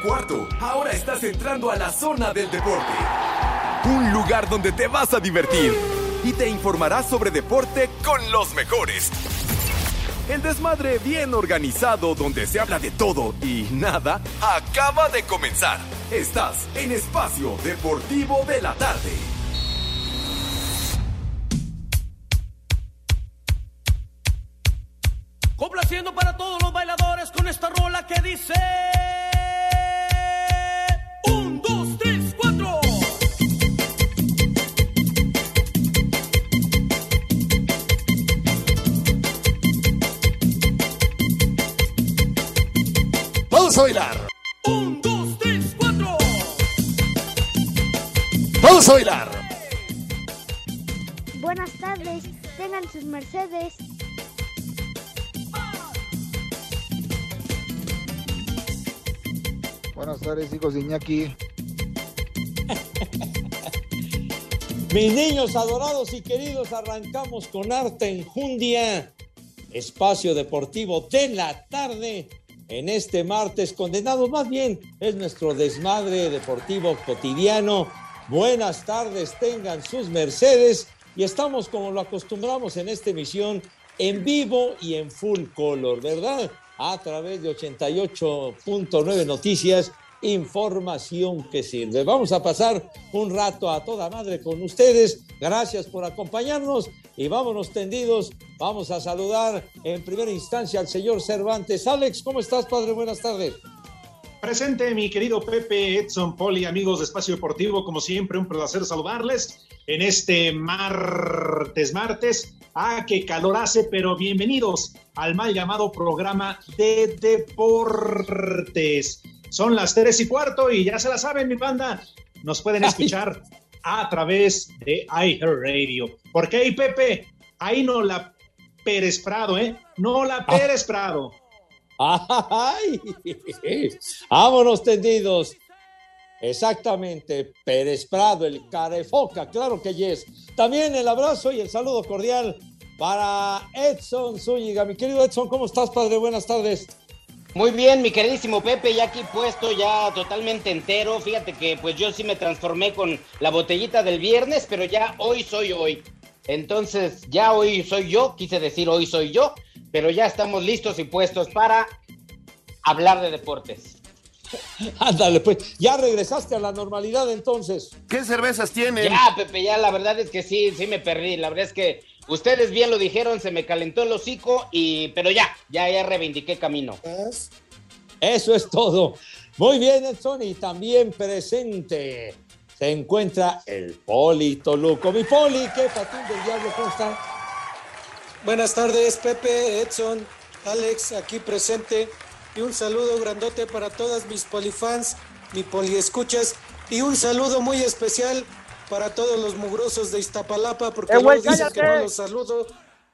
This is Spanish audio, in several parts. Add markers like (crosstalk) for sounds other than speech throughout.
cuarto. Ahora estás entrando a la zona del deporte. Un lugar donde te vas a divertir y te informarás sobre deporte con los mejores. El desmadre bien organizado donde se habla de todo y nada acaba de comenzar. Estás en Espacio Deportivo de la Tarde. Complaciendo para todos los bailadores con esta rola que dice... Vamos a bailar. Un, dos, tres, cuatro. Vamos a bailar. Buenas tardes, tengan sus mercedes. Buenas tardes, hijos de Iñaki. (laughs) Mis niños adorados y queridos, arrancamos con Arte Enjundia, espacio deportivo de la tarde. En este martes, condenados más bien, es nuestro desmadre deportivo cotidiano. Buenas tardes, tengan sus mercedes y estamos como lo acostumbramos en esta emisión en vivo y en full color, ¿verdad? A través de 88.9 Noticias, información que sirve. Vamos a pasar un rato a toda madre con ustedes. Gracias por acompañarnos y vámonos tendidos. Vamos a saludar en primera instancia al señor Cervantes. Alex, ¿cómo estás, padre? Buenas tardes. Presente, mi querido Pepe, Edson, Poli, amigos de Espacio Deportivo, como siempre, un placer saludarles en este martes, martes. Ah, qué calor hace, pero bienvenidos al mal llamado programa de deportes. Son las tres y cuarto y ya se la saben, mi banda. Nos pueden escuchar a través de iHeartRadio. ¿Por qué ahí, Pepe? Ahí no la Pérez Prado, ¿eh? No la Pérez Prado. ¡Ay! Vámonos tendidos. Exactamente, Pérez Prado, el carefoca, claro que yes. También el abrazo y el saludo cordial para Edson Zúñiga. Mi querido Edson, ¿cómo estás, padre? Buenas tardes. Muy bien, mi queridísimo Pepe, ya aquí puesto, ya totalmente entero. Fíjate que pues yo sí me transformé con la botellita del viernes, pero ya hoy soy hoy. Entonces, ya hoy soy yo, quise decir hoy soy yo, pero ya estamos listos y puestos para hablar de deportes. (laughs) Ándale, pues, ya regresaste a la normalidad entonces. ¿Qué cervezas tienen? Ya, Pepe, ya la verdad es que sí, sí me perdí. La verdad es que ustedes bien lo dijeron, se me calentó el hocico y, pero ya, ya, ya reivindiqué camino. Eso es todo. Muy bien, Edson, y también presente se encuentra el Poli Toluco. Mi Poli, ¿qué patín del diablo? ¿Cómo está? Buenas tardes, Pepe, Edson, Alex, aquí presente. Y un saludo grandote para todas mis polifans, mi poliescuchas. Y un saludo muy especial para todos los mugrosos de Iztapalapa, porque Eh, luego dicen que no los saludo.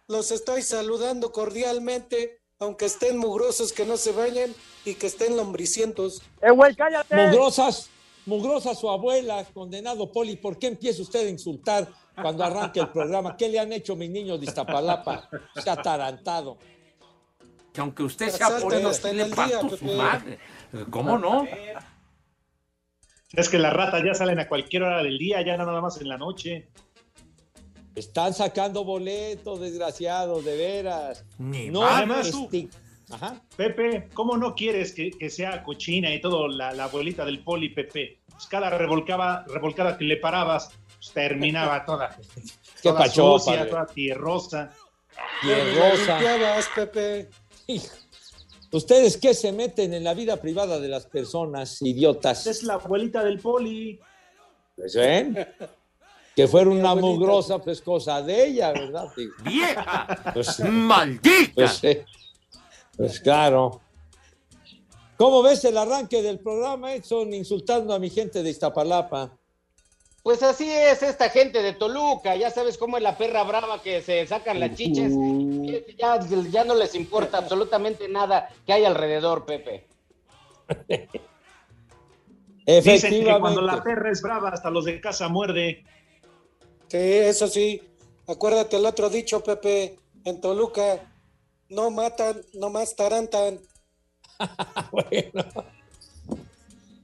Los estoy saludando cordialmente, aunque estén mugrosos, que no se bañen y que estén lombricientos. ¡Eh, güey, cállate! Mugrosas, mugrosa su abuela, condenado Poli. ¿Por qué empieza usted a insultar cuando arranque el programa? ¿Qué le han hecho mis niños de Iztapalapa? Se ha atarantado. Que aunque usted sea hasta en le parto su madre. ¿Cómo no? Es que las ratas ya salen a cualquier hora del día, ya nada más en la noche. Están sacando boletos, desgraciados, de veras. Ni No, más. Además, tú- esti- Ajá. Pepe, ¿cómo no quieres que, que sea cochina y todo la, la abuelita del poli, Pepe? Pues cada revolcaba, revolcada que le parabas, pues terminaba toda, (laughs) Qué toda pacho, sucia, padre. toda tierrosa. Tierrosa. Limpiabas, Pepe. Hijo. ¿Ustedes qué se meten en la vida privada de las personas, idiotas? Es la abuelita del poli. Pues ven. Que fuera una mugrosa, pues cosa de ella, ¿verdad? ¡Vieja! Pues, ¡Maldita! pues, eh, pues claro. ¿Cómo ves el arranque del programa, Edson, insultando a mi gente de Iztapalapa? Pues así es esta gente de Toluca, ya sabes cómo es la perra brava que se sacan las chiches. Ya, ya no les importa absolutamente nada que hay alrededor, Pepe. (laughs) Dicen que cuando Efectivamente. la perra es brava, hasta los de casa muerde. Sí, eso sí. Acuérdate el otro dicho, Pepe, en Toluca. No matan, nomás tarantan. (laughs) Bueno.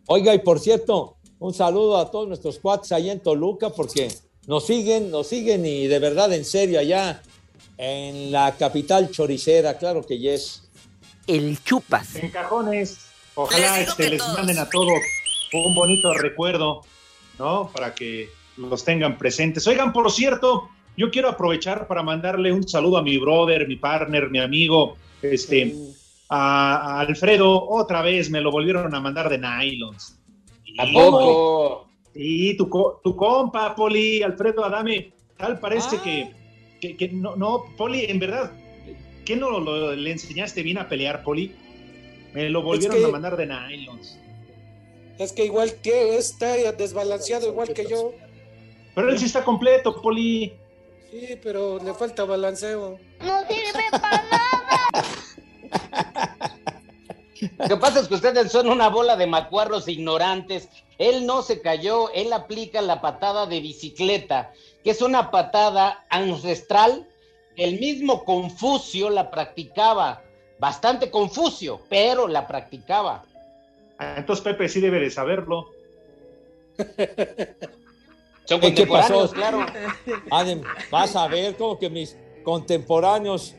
Oiga, y por cierto, un saludo a todos nuestros cuates allá en Toluca, porque nos siguen, nos siguen y de verdad, en serio, allá en la capital choricera, claro que yes. El chupas. En cajones. Ojalá este, les manden a todos un bonito recuerdo, ¿no? Para que los tengan presentes. Oigan, por cierto, yo quiero aprovechar para mandarle un saludo a mi brother, mi partner, mi amigo, este, a, a Alfredo. Otra vez me lo volvieron a mandar de nylons. ¿A poco? Y tu, co- tu compa, Poli, Alfredo Adame, tal parece Ah. que, que, que no, no, Poli, en verdad, ¿qué no lo- le enseñaste bien a pelear, Poli? Me lo volvieron que- a mandar de nylons. Es que igual que está desbalanceado igual que yo. Pero él sí está completo, Poli. Sí, pero le falta balanceo. No sirve para nada. (laughs) Lo que pasa es que ustedes son una bola de macuarros ignorantes. Él no se cayó, él aplica la patada de bicicleta, que es una patada ancestral. El mismo Confucio la practicaba, bastante Confucio, pero la practicaba. Ah, Entonces Pepe sí debe de saberlo. Son ¿Eh, ¿Qué pasó? claro. Adem, vas a ver como que mis contemporáneos,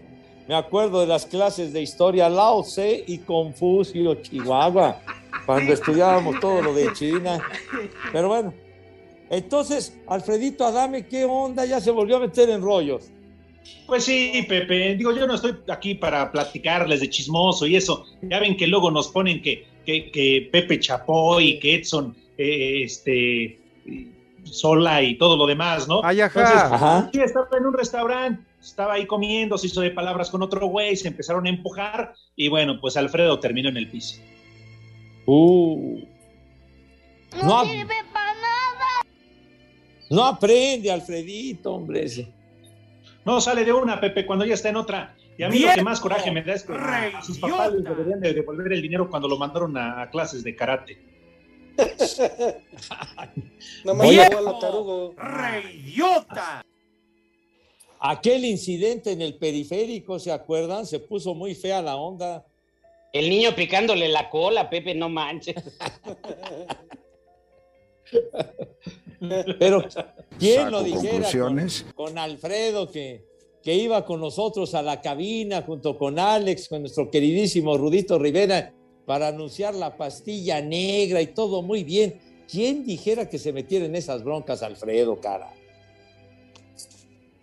me acuerdo de las clases de historia Lao Tse y Confucio, Chihuahua, cuando estudiábamos todo lo de China. Pero bueno, entonces, Alfredito Adame, ¿qué onda? Ya se volvió a meter en rollos. Pues sí, Pepe, digo, yo no estoy aquí para platicarles de chismoso y eso. Ya ven que luego nos ponen que, que, que Pepe Chapoy, que Edson, eh, este, Sola y todo lo demás, ¿no? Ay, ajá. Entonces, Ajá. sí, estaba en un restaurante, estaba ahí comiendo, se hizo de palabras con otro güey, se empezaron a empujar y bueno, pues Alfredo terminó en el piso. Uh, No, No. sirve para nada. no aprende, Alfredito, hombre. ese. No sale de una, Pepe, cuando ya está en otra. Y a mí lo que más coraje me da es que a sus papás les deberían de devolver el dinero cuando lo mandaron a, a clases de karate. (laughs) Nomás Oye. llegó a la tarugo. ¡Reidiota! Aquel incidente en el periférico, ¿se acuerdan? Se puso muy fea la onda. El niño picándole la cola, Pepe, no manches. Pero, ¿quién lo dijera con, con Alfredo que, que iba con nosotros a la cabina junto con Alex, con nuestro queridísimo Rudito Rivera, para anunciar la pastilla negra y todo muy bien? ¿Quién dijera que se metiera en esas broncas, Alfredo, cara?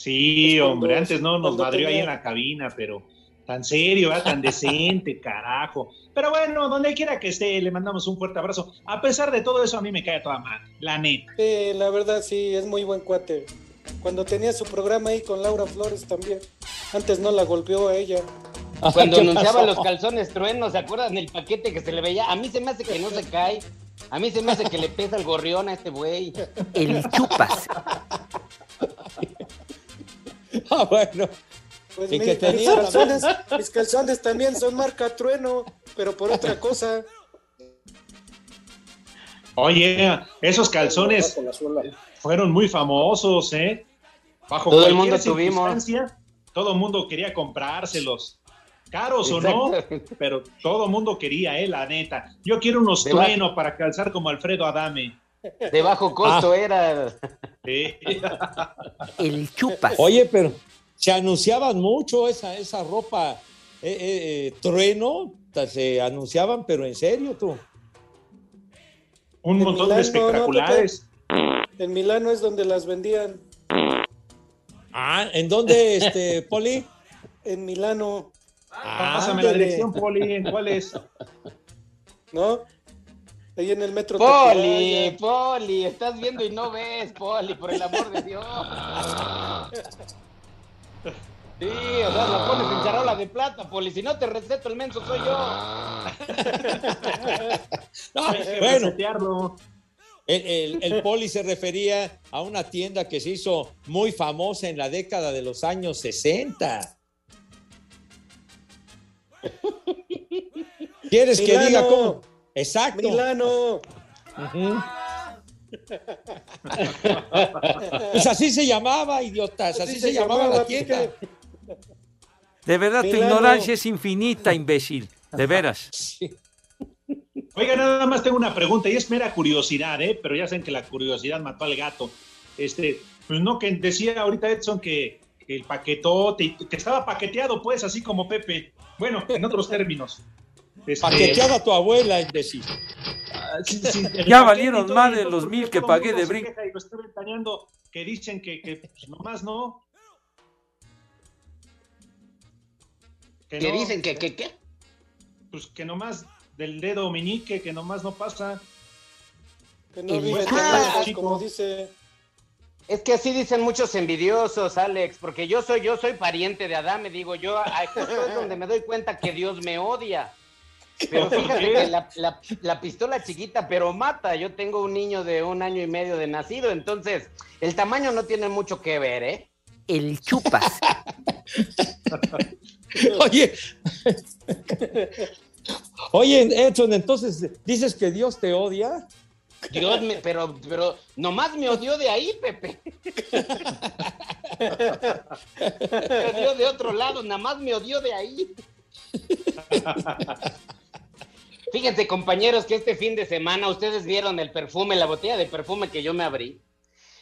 Sí, cuando- hombre, antes no nos madrió ahí en la cabina, pero tan serio, ¿verdad? tan decente, (laughs) carajo. Pero bueno, donde quiera que esté, le mandamos un fuerte abrazo. A pesar de todo eso, a mí me cae toda mal, la neta. Sí, la verdad sí, es muy buen cuate. Cuando tenía su programa ahí con Laura Flores también. Antes no la golpeó a ella. Cuando ¿Qué anunciaba pasó? los calzones truenos, ¿se acuerdan del paquete que se le veía? A mí se me hace que no se cae. A mí se me hace que le pesa el gorrión a este güey. El chupas. (laughs) Ah, bueno, Pues Y mi- que mis, tenía la- calzones, mis calzones también son marca trueno, pero por otra cosa. Oye, esos calzones fueron muy famosos, ¿eh? Bajo Todo el mundo tuvimos. Todo el mundo quería comprárselos. Caros o no, pero todo el mundo quería, eh, la neta. Yo quiero unos trueno para calzar como Alfredo Adame. De bajo costo era. Sí. El chupas. Oye, pero se anunciaban mucho esa, esa ropa eh, eh, eh, trueno, se anunciaban, pero en serio tú. Un En montón de Milán, no, no, espectaculares. En Milano es donde las vendían. Ah, ¿en dónde, este, Poli? En Milano, Pásame la Ándale. dirección, Poli. ¿en ¿Cuál es? ¿no? Ahí en el metro. Poli. Poli, estás viendo y no ves, Poli, por el amor de Dios. Sí, o sea, la pones en charola de plata, Poli. Si no te receto, el menso soy yo. (laughs) No, bueno, el, el- el Poli se refería a una tienda que se hizo muy famosa en la década de los años 60. ¿Quieres que Milano. diga cómo? Exacto. Milano. Ujú. Pues así se llamaba, idiotas, así, se, llamaba, la tienda. (laughs) De verdad, tu ignorancia es infinita, imbécil. De veras. (laughs) Sí. Oiga, nada más tengo una pregunta y es mera curiosidad, ¿eh? Pero ya saben que la curiosidad mató al gato. Este, pues no, que decía ahorita Edson que, que el paquetote, que estaba paqueteado, pues, así como Pepe. Bueno, en otros términos. Este, Paqueteada tu abuela, imbécil. ah, sí, Ya valieron todo, más de los mil que pagué de brinco. Y lo estoy ventaneando que dicen que, que pues, nomás no. Que no, dicen que, que, ¿qué? Pues que nomás del dedo meñique, que nomás no pasa. Que no vive tan ah, lejos, chico. como dice. Es que así dicen muchos envidiosos, Alex, porque yo soy, yo soy pariente de Adán, me digo, yo ahí justo es donde me doy cuenta que Dios me odia. Pero fíjate que la, la- la pistola chiquita, pero mata. Yo tengo un niño de un año y medio de nacido, entonces el tamaño no tiene mucho que ver, ¿eh? El chupas. (laughs) Oye, oye, Edson, entonces dices que Dios te odia. Dios me, pero, pero nomás me odió de ahí, Pepe. (laughs) Me odió de otro lado, nada más me odió de ahí. (laughs) Fíjense, compañeros, que este fin de semana ustedes vieron el perfume, la botella de perfume que yo me abrí.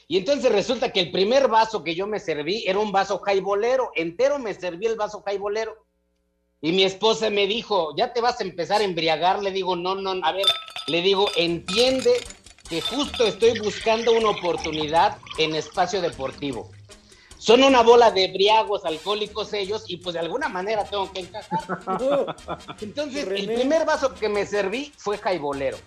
Y entonces resulta que el primer vaso que yo me serví era un vaso jaibolero. Entero me serví el vaso jaibolero. Y mi esposa me dijo, ya te vas a empezar a embriagar. Le digo, no, no, a ver, le digo, entiende que justo estoy buscando una oportunidad en espacio deportivo. Son una bola de briagos alcohólicos ellos y pues de alguna manera tengo que encajar. (laughs) Entonces, el primer vaso que me serví fue jaibolero.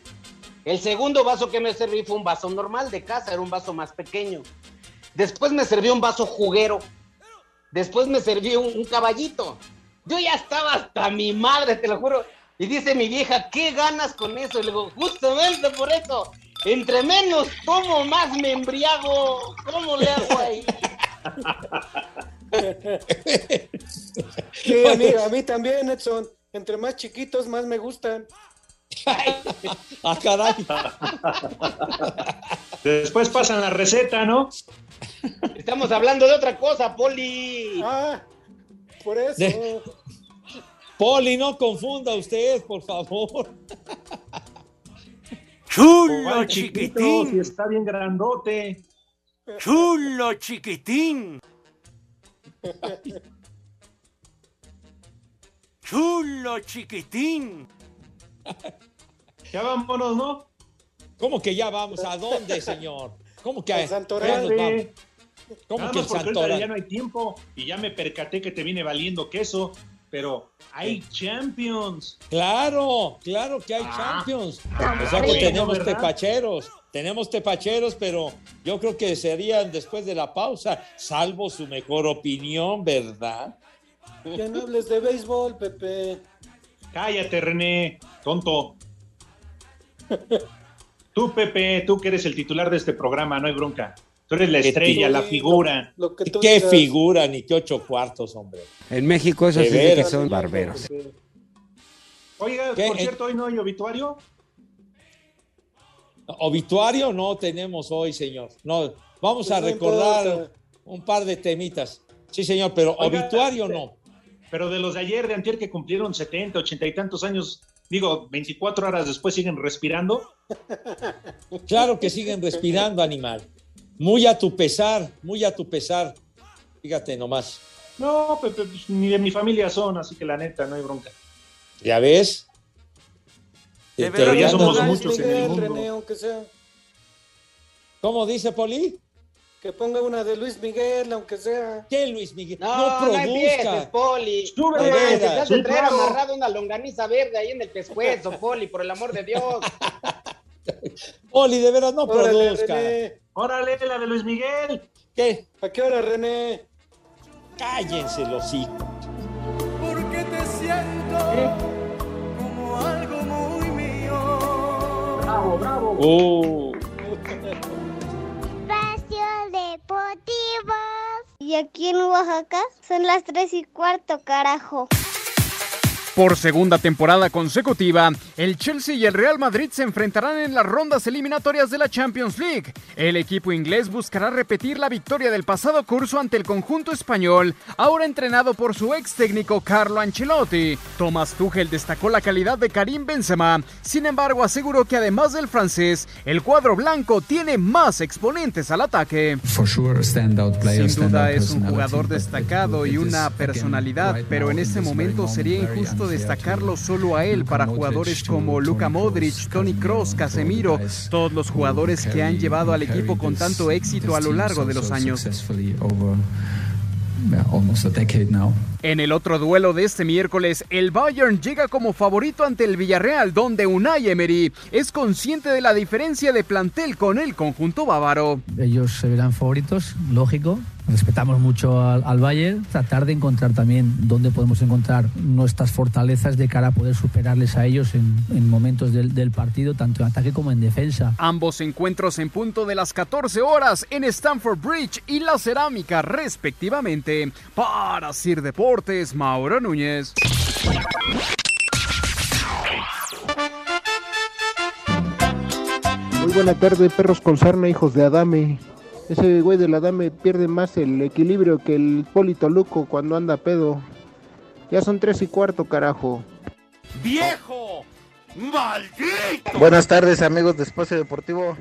El segundo vaso que me serví fue un vaso normal de casa, era un vaso más pequeño. Después me serví un vaso juguero. Después me serví un, un caballito. Yo ya estaba hasta mi madre, te lo juro. Y dice mi vieja, ¿qué ganas con eso? Y le digo, justamente por eso. Entre menos tomo, más me embriago. ¿Cómo le hago ahí? Sí, a mí, a mí también, Edson. Entre más chiquitos, más me gustan. (laughs) Ah, caray. Después pasan la receta, ¿no? Estamos hablando de otra cosa, Poli. Ah, por eso. De- Poli, no confunda usted, por favor. Chulo chiquito, si está bien grandote. Chulo chiquitín. Chulo chiquitín. Ya vámonos, ¿no? ¿Cómo que ya vamos? ¿A dónde, señor? ¿Cómo que a? Dale. ¿Cómo Nada que Santoral? ya no hay tiempo y ya me percaté que te viene valiendo queso, pero hay Champions. Claro, claro que hay Ah. Champions. O sea que tenemos ¿verdad? tepacheros. Tenemos tepacheros, pero yo creo que serían después de la pausa, salvo su mejor opinión, ¿verdad? Ya no hables de béisbol, Pepe. Cállate, René, tonto. Tú, Pepe, tú que eres el titular de este programa, no hay bronca. Tú eres la estrella, la figura. Lo, lo que tú ¿Qué digas. figura ni qué ocho cuartos, hombre? En México eso sí que son barberos. Oiga, ¿Qué? por cierto, hoy no hay obituario. Obituario no tenemos hoy, señor. No, vamos Pues a recordar un par de temitas. Sí, señor, pero Oiga, obituario no. Pero de los de ayer, de antier, que cumplieron 70, 80 y tantos años, digo, 24 horas después siguen respirando. Claro que siguen respirando, animal. Muy a tu pesar, muy a tu pesar. Fíjate nomás. No, Pepe, pues, ni de mi familia son, así que la neta, no hay bronca. ¿Ya ves? De Te- te ya somos muchos en el mundo. René, aunque sea. ¿Cómo dice Poli? Que ponga una de Luis Miguel, aunque sea. ¿Qué Luis Miguel? No, No, no, empieces, produzca. Poli. Súbele, No, te has de traer amarrado una longaniza verde ahí en el pescuezo, Poli, por el amor de Dios. (laughs) Poli, de veras no Órale, produzca. René. Órale, la de Luis Miguel. ¿Qué? ¿A qué hora, René? Cállense los hijos. Porque te siento como algo muy mío. Bravo, bravo. Uh, Espacio Deportivo. Y aquí en Oaxaca son las tres y cuarto, carajo. Por segunda temporada consecutiva, el Chelsea y el Real Madrid se enfrentarán en las rondas eliminatorias de la Champions League. El equipo inglés buscará repetir la victoria del pasado curso ante el conjunto español, ahora entrenado por su ex técnico Carlo Ancelotti. Thomas Tuchel destacó la calidad de Karim Benzema, sin embargo aseguró que además del francés, el cuadro blanco tiene más exponentes al ataque. Sin duda es un jugador destacado y una personalidad, pero en este momento sería injusto destacarlo solo a él para jugadores como Luka Modric, Tony Cross, Casemiro, todos los jugadores que han llevado al equipo con tanto éxito a lo largo de los años. En el otro duelo de este miércoles, el Bayern llega como favorito ante el Villarreal, donde Unai Emery es consciente de la diferencia de plantel con el conjunto bávaro. Ellos se verán favoritos, lógico. Respetamos mucho al, al Bayern, tratar de encontrar también dónde podemos encontrar nuestras fortalezas de cara a poder superarles a ellos en, en momentos del, del partido, tanto en ataque como en defensa. Ambos encuentros en punto de las 14 horas en Stamford Bridge y La Cerámica, respectivamente. Para Sir Deportes, Mauro Núñez. Muy buena tarde, perros con sarna, hijos de Adame. Ese güey del Adame pierde más el equilibrio que el Polito Luco cuando anda pedo. Ya son tres y cuarto, carajo. ¡Viejo! ¡Maldito! Buenas tardes amigos de Espacio Deportivo.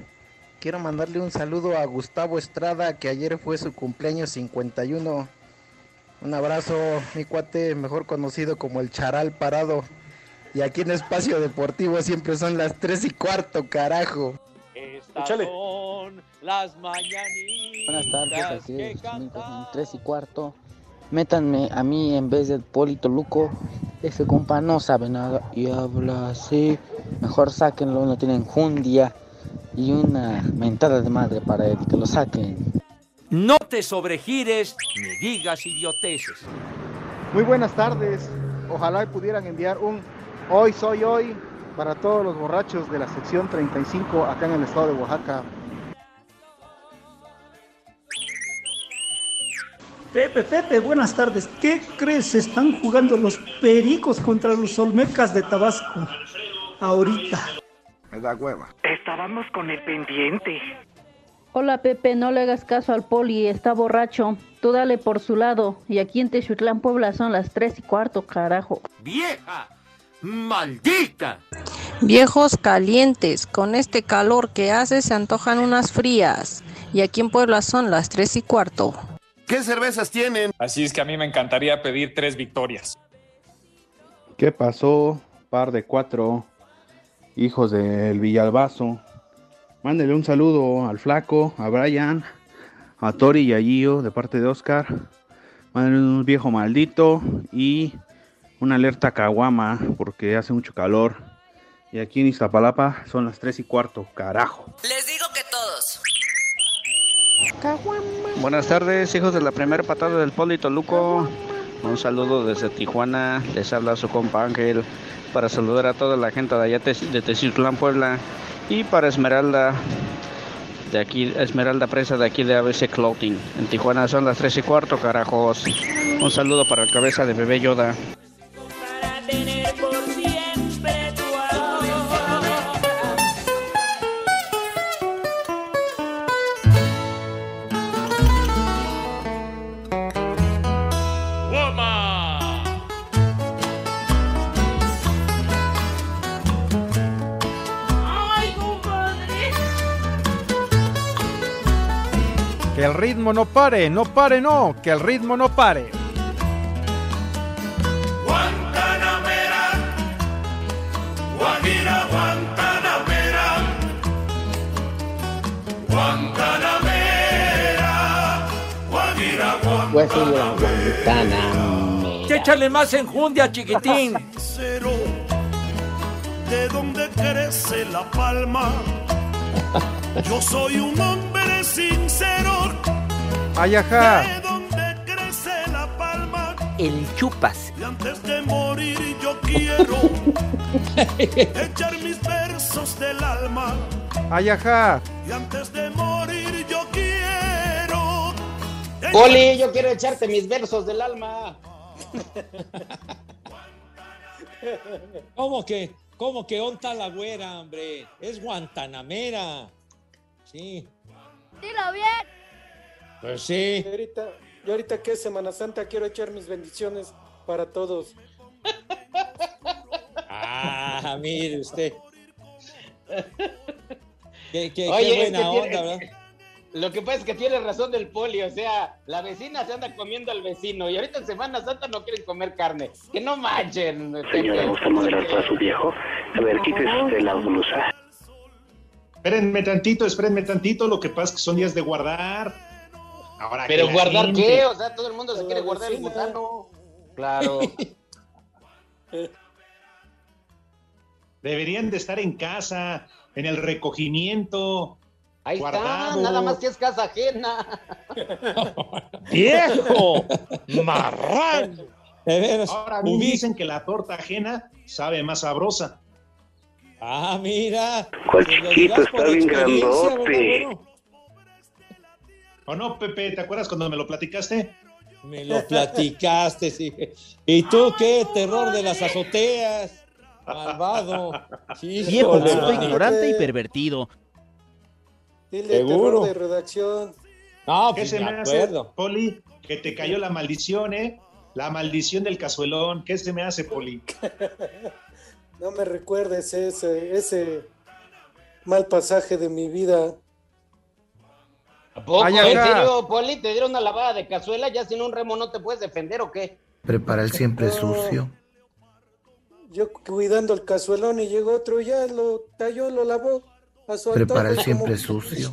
Quiero mandarle un saludo a Gustavo Estrada, que ayer fue su cumpleaños 51. Un abrazo, mi cuate, mejor conocido como el Charal Parado. Y aquí en Espacio Deportivo siempre son las 3 y cuarto, carajo. Estas son las mañanitas Buenas tardes, así es, 3 y cuarto. Métanme a mí en vez del Polito Luco. Ese compa no sabe nada y habla así. Mejor sáquenlo, no tienen jundia. Y una mentada de madre para él, que lo saquen. No te sobregires ni digas idioteces. Muy buenas tardes. Ojalá y pudieran enviar un Hoy soy hoy para todos los borrachos de la sección 35 acá en el estado de Oaxaca. Pepe, Pepe, buenas tardes. ¿Qué crees? Están jugando los pericos contra los Olmecas de Tabasco. Ahorita. Me da hueva. Estábamos con el pendiente. Hola Pepe, no le hagas caso al poli, está borracho. Tú dale por su lado. Y aquí en Texutlán, Puebla son las tres y cuarto, carajo. ¡Vieja! ¡Maldita! Viejos calientes, con este calor que hace se antojan unas frías. Y aquí en Puebla son las tres y cuarto. ¿Qué cervezas tienen? Así es que a mí me encantaría pedir tres victorias. ¿Qué pasó? Par de cuatro hijos del Villalbazo. Mándenle un saludo al Flaco, a Brian, a Tori y a Gio de parte de Oscar. Mándenle un viejo maldito y una alerta a Caguama porque hace mucho calor. Y aquí en Iztapalapa son las 3 y cuarto, carajo. Les digo que todos. Buenas tardes, hijos de la primera patada del Polito Luco. Un saludo desde Tijuana. Les habla su compa Ángel para saludar a toda la gente de allá de de Teciutlán, Puebla. Y para Esmeralda, de aquí, Esmeralda Presa de aquí de ABC Clothing. En Tijuana son las 3 y cuarto, carajos. Un saludo para el cabeza de bebé Yoda. Ritmo no pare, no pare, no, que el ritmo no pare. Guantanamera, Guajira, Guantanamera, Guantanamera, Guajira, Guantanamera. Échale más enjundia, chiquitín. De donde crece la palma. Yo soy un hombre sincero. Ay, ajá. De donde crece la palma. El chupas. Y antes de morir yo quiero (laughs) echar mis versos del alma. Ay, ajá. Y antes de morir yo quiero. Poli, yo quiero echarte mis versos del alma. (laughs) ¿Cómo que, cómo que onta la güera, hombre? Es guantanamera. Sí. Dilo bien. Pues sí. Y ahorita, yo ahorita que es Semana Santa quiero echar mis bendiciones para todos. Ah, mire usted. Qué, qué- qué Oye, es buena. Lo que pasa es que tiene razón del poli, o sea, la vecina se anda comiendo al vecino y ahorita en Semana Santa no quieren comer carne. Que no manchen. Señora, ¿gusta moderar para su viejo? A ver, quítese usted la blusa. Espérenme tantito, espérenme tantito. Lo que pasa es que son días de guardar. Ahora Pero guardar gente- qué, o sea, todo el mundo se quiere guardar el gusano. Claro. (laughs) Deberían de estar en casa, en el recogimiento. Ahí guardado. está, nada más que es casa ajena. (laughs) ¡Viejo! ¡Marrano! De veras, (laughs) Ahora ubi- dicen que la torta ajena sabe más sabrosa. Ah, mira. ¿Cuál chiquito? Está bien grandote. ¿verdad, güero? ¿O no, Pepe? ¿Te acuerdas cuando me lo platicaste? Me lo platicaste, sí. ¿Y tú qué? Terror de las azoteas. Malvado. Viejo, bruto, mano. ignorante y pervertido. Dile Seguro. terror de redacción. No, ¿Qué pues se me hace. Poli? Que te cayó la maldición, ¿eh? La maldición del cazuelón. ¿Qué se me hace, Poli? (laughs) No me recuerdes ese, ese mal pasaje de mi vida. ¿A poco? Ay, ¿En serio, Poli? ¿Te dieron una lavada de cazuela? ¿Ya sin un remo no te puedes defender o qué? Prepara el siempre sucio. Yo cuidando el cazuelón y llegó otro, ya lo talló, lo lavó. Prepara el siempre como- sucio.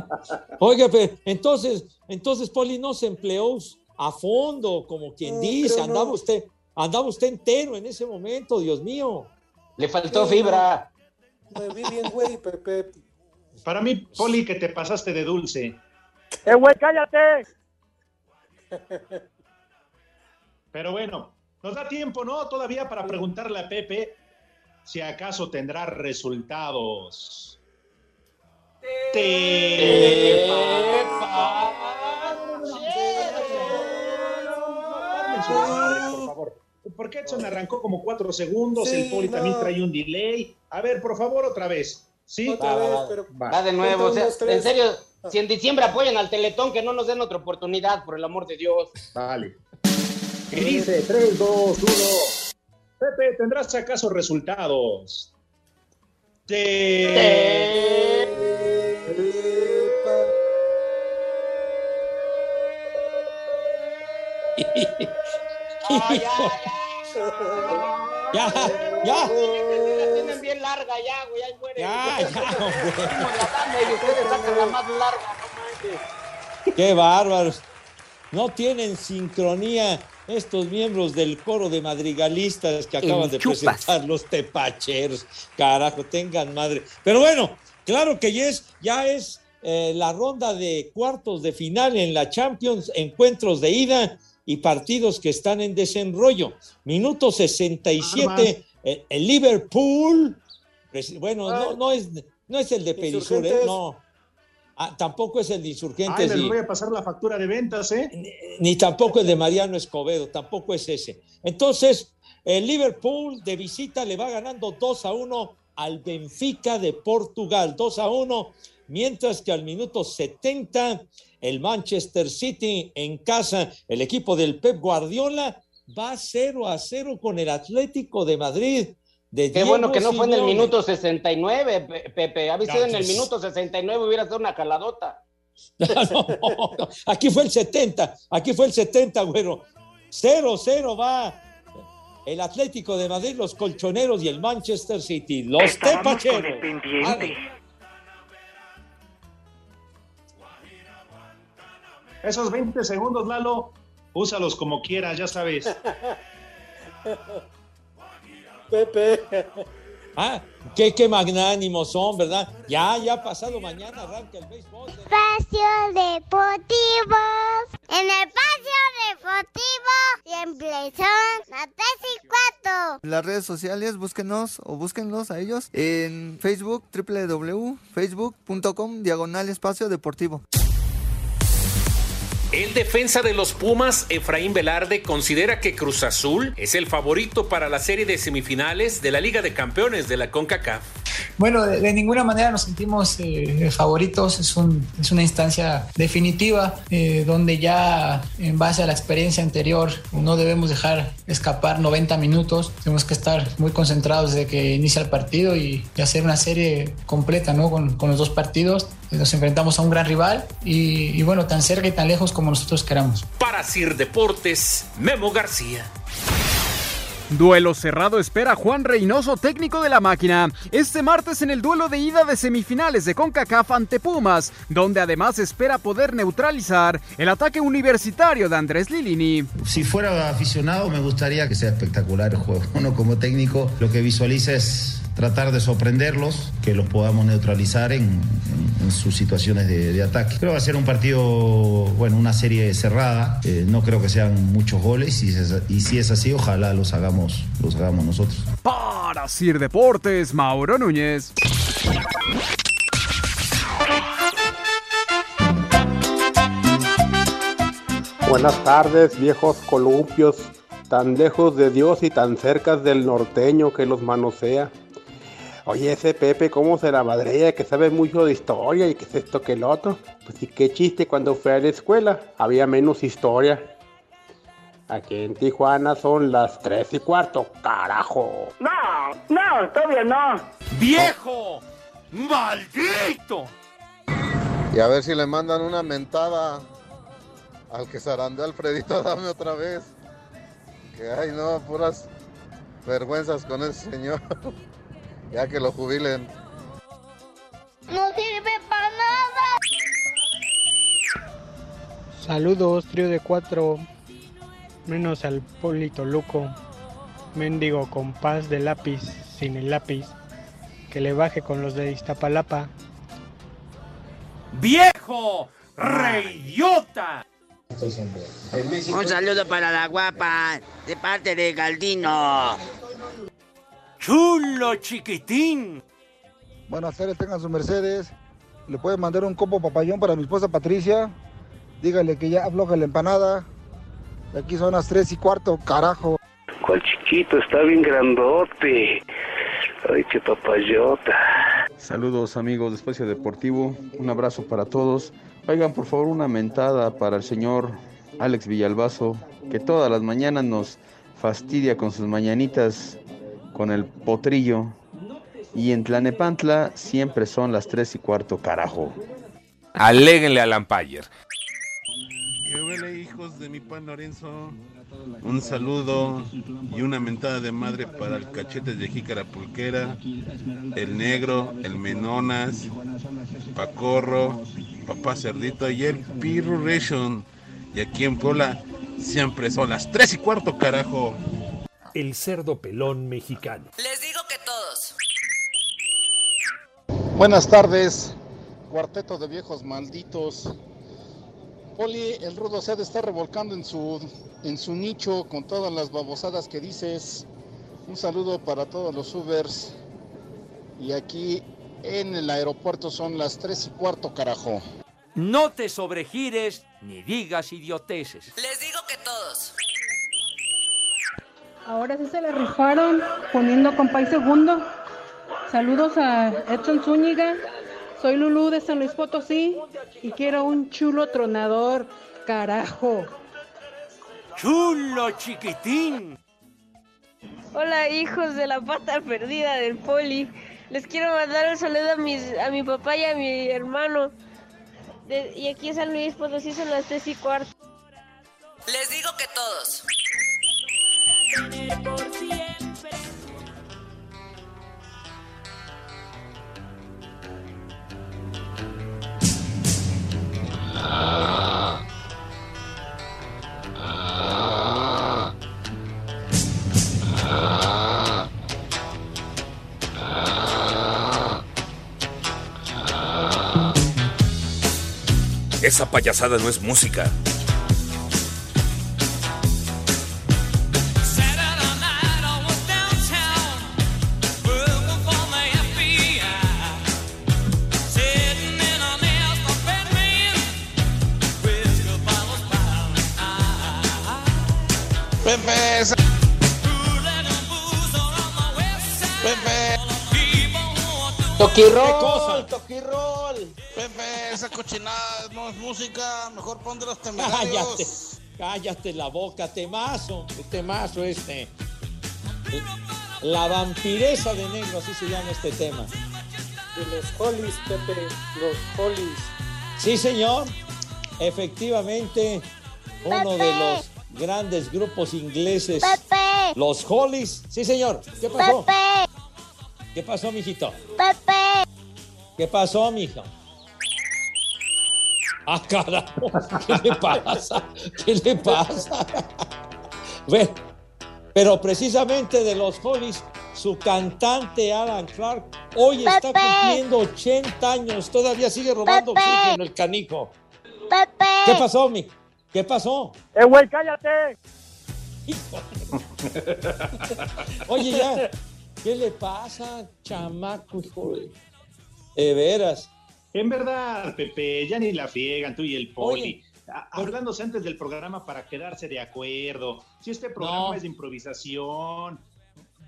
(laughs) Oiga, pero entonces, entonces Poli no se empleó a fondo, como quien No, dice, no. andaba usted, andaba usted entero en ese momento, Dios mío. Le faltó Sí, fibra. Me vi bien, güey, Pepe. Para mí, Poli, que te pasaste de dulce. ¡Eh, güey, cállate! Pero bueno, nos da tiempo, ¿no? Todavía para preguntarle a Pepe si acaso tendrá resultados. Te- por favor. ¿Por qué Edson arrancó como cuatro segundos? El Poli también trae un delay. A ver, por favor, otra vez. ¿Sí? Otra vez, pero Va de nuevo, o sea, en serio, si en diciembre apoyan al Teletón, que no nos den otra oportunidad, por el amor de Dios. Vale. Y dice 3, 2, 1. Pepe, ¿tendrás acaso resultados? Te- (laughs) Ya, ya. Tienen bien larga ya, güey, ahí muere. Ya, (laughs) ya, hombre. Seguimos la banda y ustedes sacan la más larga, no manches. Qué bárbaros. No tienen sincronía estos miembros del coro de madrigalistas que acaban de chupas. presentar los tepacheros. Carajo, tengan madre. Pero bueno, claro que ya es, ya es eh, la ronda de cuartos de final en la Champions, encuentros de ida y partidos que están en desenrollo. Minuto 67, eh, el Liverpool, bueno, no, no es, no es el de Perisur, ¿eh? No. Ah, tampoco es el de Ay, Insurgentes. les y- voy a pasar la factura de ventas, ¿eh? ni tampoco el de Mariano Escobedo, tampoco es ese. Entonces, el Liverpool de visita le va ganando 2 a 1 al Benfica de Portugal, 2 a 1, mientras que al minuto 70 el Manchester City en casa, el equipo del Pep Guardiola va 0 a 0 con el Atlético de Madrid. De Qué bueno que no fue en el minuto 69, Pe- Pepe. Había sido en el minuto 69, hubiera sido una caladota. (laughs) No, no, aquí fue el 70, aquí fue el 70, güero. 0-0 va el Atlético de Madrid, los colchoneros y el Manchester City. Los Estábamos con tepacheros. Esos 20 segundos, Lalo, úsalos como quieras, ya sabes. (laughs) Pepe. Ah, qué, qué magnánimos son, ¿verdad? Ya, ya pasado mañana arranca el béisbol. Espacio Deportivo. En el Espacio Deportivo siempre son las 3 y 4. Las redes sociales, búsquenos o búsquenlos a ellos en Facebook, www.facebook.com, diagonal espacio deportivo. El defensa de los Pumas, Efraín Velarde, considera que Cruz Azul es el favorito para la serie de semifinales de la Liga de Campeones de la CONCACAF. Bueno, de, ninguna manera nos sentimos eh, favoritos, es, un, es, una instancia definitiva eh, donde ya en base a la experiencia anterior no debemos dejar escapar 90 minutos, tenemos que estar muy concentrados desde que inicia el partido y, y hacer una serie completa ¿no? con, con, los dos partidos. Nos enfrentamos a un gran rival y, y bueno, tan cerca y tan lejos como nosotros queramos. Para Sir Deportes, Memo García. Duelo cerrado espera Juan Reynoso, técnico de la máquina, este martes en el duelo de ida de semifinales de CONCACAF ante Pumas, donde además espera poder neutralizar el ataque universitario de Andrés Lilini. Si fuera aficionado me gustaría que sea espectacular el juego. Uno como técnico lo que visualiza es tratar de sorprenderlos, que los podamos neutralizar en, en, en sus situaciones de, de, ataque. Creo que va a ser un partido, bueno, una serie cerrada. Eh, no creo que sean muchos goles y, y, si es así, ojalá los hagamos, los hagamos nosotros. Para Sir Deportes, Mauro Núñez. Buenas tardes, viejos columpios, tan lejos de Dios y tan cerca del norteño que los manosea. Oye, ese Pepe, ¿cómo se la madrea? Que sabe mucho de historia y que es esto que el otro. Pues sí, qué chiste cuando fue a la escuela. Había menos historia. Aquí en Tijuana son las tres y cuarto, carajo. No, no, todavía no. ¡Viejo! ¡Maldito! Y a ver si le mandan una mentada al que zarandeó Alfredito, (laughs) dame otra vez. Que hay, no, puras vergüenzas con ese señor. (laughs) ya que lo jubilen. No sirve para nada. Saludos, trío de cuatro. Menos al Polito Luco. Mendigo compás de lápiz sin el lápiz. Que le baje con los de Iztapalapa. ¡Viejo! ¡Reyota! Un saludo para la guapa, de parte de Galdino. ¡Chulo chiquitín! Buenas tardes, tengan sus Mercedes. Le pueden mandar un copo papayón para mi esposa Patricia. Dígale que ya afloja la empanada. Aquí son las tres y cuarto, carajo. ¿Cuál chiquito? Está bien grandote. Ay, qué papayota. Saludos amigos de Espacio Deportivo, un abrazo para todos. Oigan por favor una mentada para el señor Alex Villalbazo, que todas las mañanas nos fastidia con sus mañanitas con el potrillo. Y en Tlanepantla siempre son las tres y cuarto, carajo. Aléguenle a Lampayer. Que huele, hijos de mi pan Lorenzo. Un saludo y una mentada de madre para el cachete de Jícara Pulquera, el negro, el menonas, Pacorro, papá cerdito y el Ration. Y aquí en Puebla siempre son las tres y cuarto, carajo. El cerdo pelón mexicano. Les digo que todos. Buenas tardes, cuarteto de viejos malditos. Poli, el rudo se ha de estar revolcando en su, en su nicho con todas las babosadas que dices. Un saludo para todos los Ubers. Y aquí en el aeropuerto son las tres y cuarto, carajo. No te sobregires ni digas idioteces. Les digo que todos. Ahora sí se le rifaron poniendo compay segundo. Saludos a Edson Zúñiga. Soy Lulú de San Luis Potosí y quiero un chulo tronador, carajo. Chulo chiquitín. Hola hijos de la pata perdida del poli. Les quiero mandar un saludo a, mis, a mi papá y a mi hermano. De, y aquí en San Luis Potosí son las tres y cuarto. Les digo que todos. Esa payasada no es música. Toquirrol, toquirrol. Pepe, esa cochinada no es música. Mejor pon de los (laughs) Cállate, cállate la boca, temazo, temazo este. La vampireza de negro, así se llama este tema. De los Hollies, Pepe, los Hollies. Sí, señor. Efectivamente, uno Pepe. de los grandes grupos ingleses. Pepe. Los Hollies. Sí, señor. ¿Qué pasó? Pepe, ¿Qué pasó, mijito? Pepe. ¿Qué pasó, mijo? Ah, carajo. ¿Qué le pasa? ¿Qué le pasa? Bueno, pero precisamente de los Hollies, su cantante Alan Clark hoy está cumpliendo 80 años. Todavía sigue robando oxígeno el canijo. Pepe. ¿Qué pasó, mi? ¿Qué pasó? ¡Eh, güey, cállate! Oye, ya. ¿Qué le pasa, chamaco, hijo de- De veras. En verdad, Pepe, ya ni la friegan tú y el Poli. Oye, A- Hablándose antes del programa para quedarse de acuerdo. Si este programa No. es de improvisación.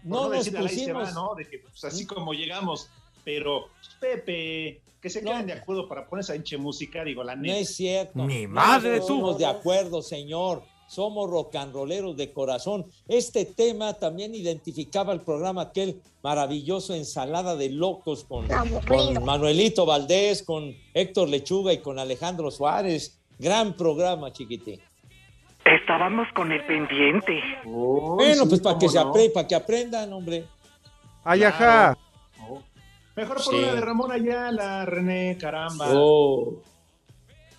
No nos decir, ahí se va, pusimos- ¿no? De que pues, así como llegamos. Pero, Pepe, que se queden de acuerdo para poner esa hinche música, digo, la No neta. es cierto. Ni No madre, tú. Estamos de acuerdo, señor. Somos rocanroleros de corazón. Este tema también identificaba el programa aquel maravilloso Ensalada de Locos con, con Manuelito Valdés, con Héctor Lechuga y con Alejandro Suárez. Gran programa, chiquitín. Estábamos con el pendiente. bueno, pues para que, se apre- para que aprendan, hombre. Ay, ajá. Mejor por Sí. una de Ramón Ayala, René, caramba. Oh.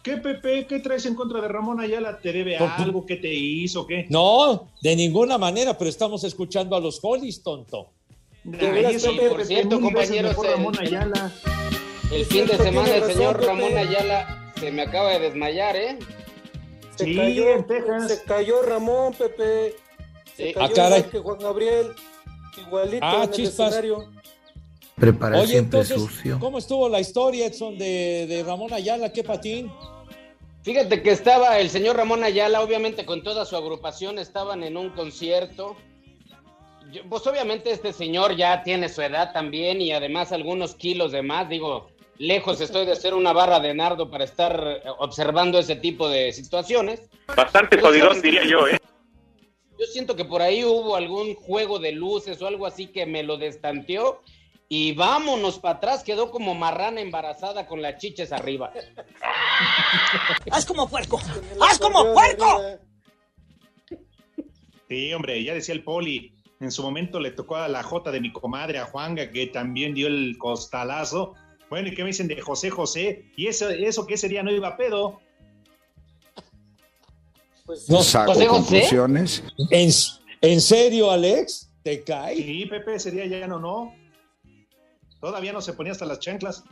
¿Qué, Pepe? ¿Qué traes en contra de Ramón Ayala? ¿Te debe Por- algo? ¿Qué te hizo? ¿Qué? No, de ninguna manera, pero estamos escuchando a los Hollies, tonto. Veras, Pepe, por Pepe, cierto, compañeros, el- Ramón el- Ayala. El fin de semana el razón, señor Pepe. Ramón Ayala se me acaba de desmayar, ¿eh? Se Sí, cayó, en Texas. se cayó Ramón, Pepe. Se Sí. cayó Ah, caray. que Juan Gabriel. Igualito Ah, en el chispas. escenario. Preparar Oye, entonces, sucio. ¿cómo estuvo la historia, Edson, de, de Ramón Ayala? ¿Qué patín? Fíjate que estaba el señor Ramón Ayala, obviamente con toda su agrupación, estaban en un concierto. Yo- pues obviamente este señor ya tiene su edad también y además algunos kilos de más. Digo, lejos estoy de ser una barra de nardo para estar observando ese tipo de situaciones. Bastante jodidón, diría yo, ¿eh? Yo siento que por ahí hubo algún juego de luces o algo así que me lo destanteó. Y vámonos para atrás, quedó como marrana embarazada con las chiches arriba. (laughs) ¡Haz como puerco! ¡Haz como puerco! Sí, hombre, ya decía el Poli. En su momento le tocó a la Jota de mi comadre, a Juanga, que también dio el costalazo. Bueno, ¿y qué me dicen de José José? Y eso, eso que ese día no iba a pedo. No, Saco José José. conclusiones. ¿En, en serio, Alex? ¿Te cae? Sí, Pepe, ese día ya no, no. Todavía no se ponía hasta las chanclas.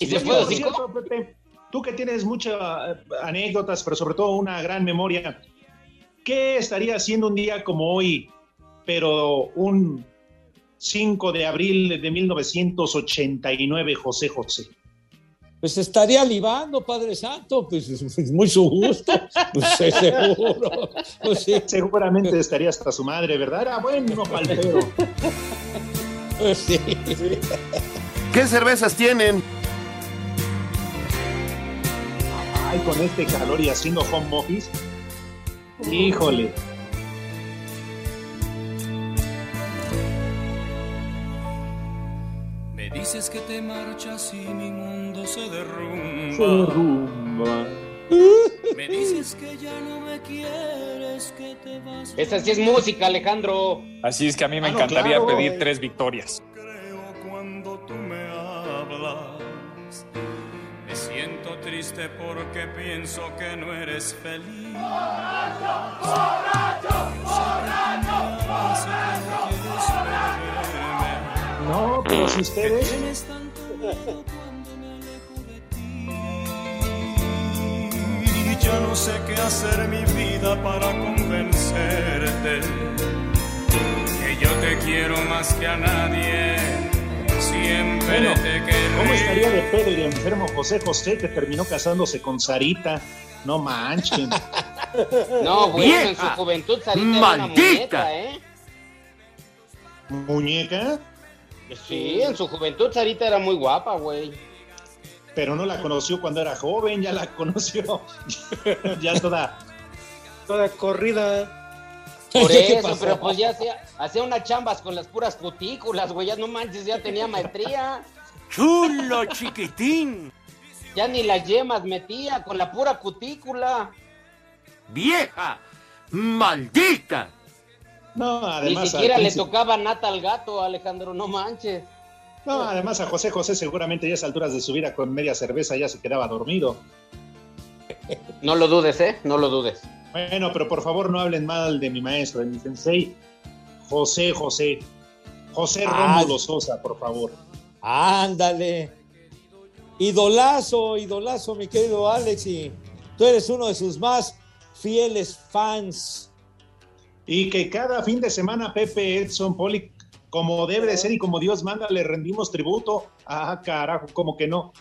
¿Y se fue Pepe, tú que tienes muchas eh, anécdotas, pero sobre todo una gran memoria, ¿qué estaría haciendo un día como hoy, pero un 5 de abril de 1989, José José? Pues estaría libando, Padre Santo, pues es muy su gusto, pues sí, seguro. Pues sí, Seguramente estaría hasta su madre, ¿verdad? Era bueno, palpero. (laughs) pues (laughs) sí. ¿Qué cervezas tienen? Ay, con este calor y haciendo home office. Híjole. Me dices que te marchas y mi mundo se derrumba. Me dices que ya no me quieres, que te vas. Esa sí es música, Alejandro. Así es que a mí me Ah, no, encantaría claro. pedir tres victorias. Cuando tú me hablas, me siento triste porque pienso que no eres feliz. No, pero si ustedes. Ya no sé qué hacer mi vida para convencerte que yo te quiero más que a nadie. Siempre Bueno, te querré. ¿Cómo estaría de pedo y de enfermo José José que terminó casándose con Sarita? No manchen. (laughs) No, bueno, en su juventud Sarita era una Maldita. muñeca, ¿eh? ¿Muñeca? Sí, en su juventud Sarita era muy guapa, güey. Pero no la conoció cuando era joven, ya la conoció. (laughs) ya toda. Toda corrida. Por ¿Qué eso, pasó? pero pues ya hacía, hacía unas chambas con las puras cutículas, güey. Ya no manches, ya tenía maestría. Chulo chiquitín. Ya ni las yemas metía con la pura cutícula. Vieja. Maldita. No, además. ni siquiera le tocaba nata al gato, Alejandro, no manches. No, además a José José seguramente ya a esas alturas de su vida con media cerveza ya se quedaba dormido. (laughs) No lo dudes, ¿eh? No lo dudes. Bueno, pero por favor no hablen mal de mi maestro, de mi sensei, José José. José Ah. Rómulo Sosa, por favor. Ándale. Idolazo, idolazo, mi querido Alex, y tú eres uno de sus más fieles fans. Y que cada fin de semana Pepe Edson Poli, como debe de ser y como Dios manda, le rendimos tributo. Ah, carajo, como que no.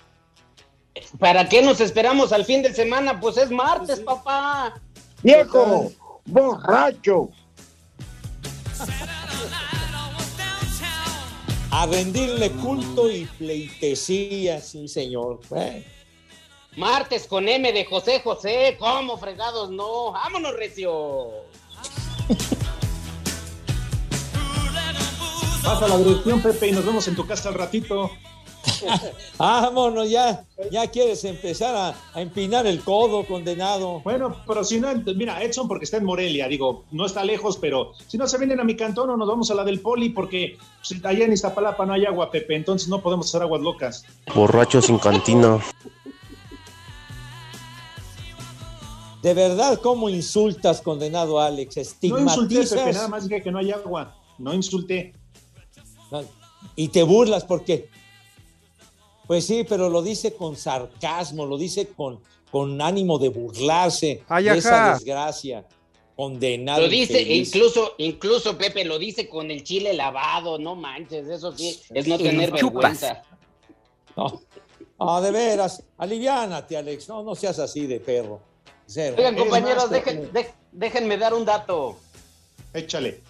¿Para qué nos esperamos al fin de semana? Pues es martes, papá. ¡Viejo! ¡Borracho! A rendirle culto y pleitesía, sí, señor. Bueno. Martes con M de José José. ¿Cómo fregados no? ¡Vámonos, Recio! (laughs) Pasa la dirección, Pepe, y nos vemos en tu casa al ratito. (laughs) Vámonos, ya, ya quieres empezar a, a empinar el codo, condenado. Bueno, pero si no, mira, Edson porque está en Morelia, digo, no está lejos, pero si no se vienen a mi cantón o nos vamos a la del Poli porque pues, allá en Iztapalapa no hay agua, Pepe, entonces no podemos hacer aguas locas. Borracho sin cantina. De verdad, ¿cómo insultas, condenado Alex? No insulté, Pepe, nada más dije que no hay agua, no insulté. Y te burlas porque... Pues sí, pero lo dice con sarcasmo, lo dice con, con ánimo de burlarse Ay, de esa desgracia. Condenado. Lo dice, infeliz. incluso, incluso Pepe lo dice con el chile lavado, no manches, eso sí, es no tener vergüenza. No, de veras, aliviánate, Alex, no, no seas así de perro. Cero. Oigan, compañeros, más, dejen- de- déjenme dar un dato. Échale.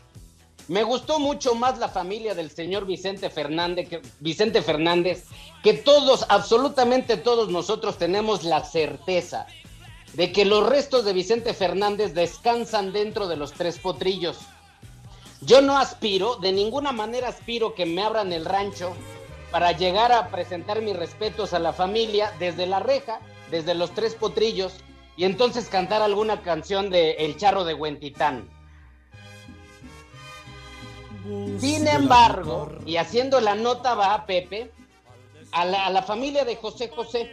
Me gustó mucho más la familia del señor Vicente Fernández, que, Vicente Fernández, que todos, absolutamente todos nosotros tenemos la certeza de que los restos de Vicente Fernández descansan dentro de los tres potrillos. Yo no aspiro, de ninguna manera aspiro que me abran el rancho para llegar a presentar mis respetos a la familia desde la reja, desde los tres potrillos, y entonces cantar alguna canción de El Charro de Huentitán. Sin embargo, y haciendo la nota va a Pepe, a la, a la familia de José José.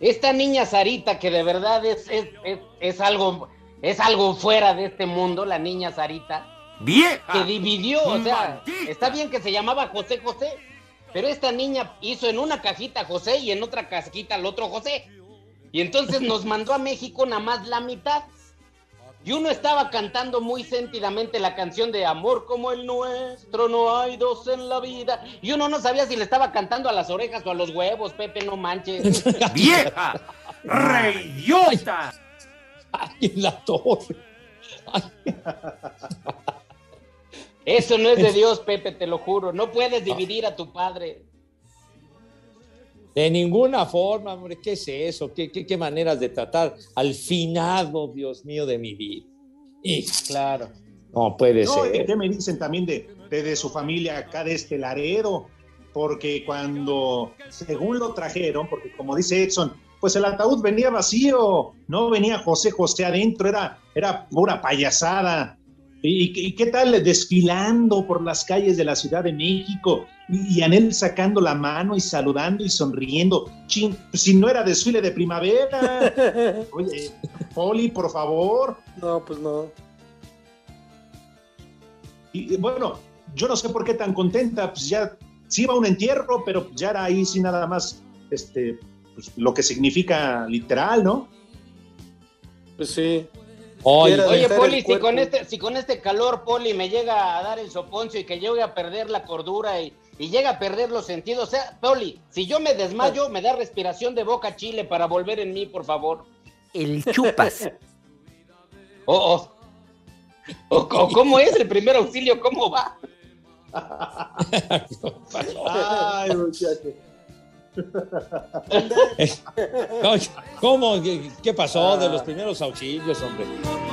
Esta niña Sarita, que de verdad es, es, es- es algo, es algo fuera de este mundo, la niña Sarita, ¡Vieja! que dividió, o sea, ¡Maldita! está bien que se llamaba José José, pero esta niña hizo en una cajita José y en otra cajita el otro José. Y entonces nos mandó a México nada más la mitad. Y uno estaba cantando muy sentidamente la canción de Amor como el nuestro, no hay dos en la vida. Y uno no sabía si le estaba cantando a las orejas o a los huevos, Pepe, no manches. (laughs) ¡Vieja! ¡Reyota! Ay, en la torre. Eso no es de Dios, Pepe, te lo juro. No puedes dividir a tu padre. De ninguna forma, hombre, ¿qué es eso? ¿Qué, qué, qué maneras de tratar al finado, Dios mío, de mi vida? Y, claro. No puede No, ser. ¿y ¿Qué me dicen también de, de, de su familia acá de este Laredo? Porque cuando, según lo trajeron, porque como dice Edson, pues el ataúd venía vacío, no venía José José adentro, era, era pura payasada. ¿Y, y qué tal desfilando por las calles de la Ciudad de México? Y, y Anel sacando la mano y saludando y sonriendo. Chin, si no era desfile de primavera. (laughs) Oye, Poli, por favor. No, pues no. Y bueno, yo no sé por qué tan contenta, pues ya sí iba a un entierro, pero ya era ahí sí nada más este, pues, lo que significa literal, ¿no? Pues sí. Oye, Oye, Poli, si con, este, si con este calor, Poli, me llega a dar el soponcio y que llegue a perder la cordura y, y llega a perder los sentidos, o sea, Poli, si yo me desmayo, me da respiración de boca chile para volver en mí, por favor. el chupas. (laughs) Oh, oh. O- o ¿Cómo es el primer auxilio? ¿Cómo va? (laughs) (laughs) Ay, muchacho. (laughs) ¿Cómo? ¿Qué, qué pasó de los primeros auxilios, hombre?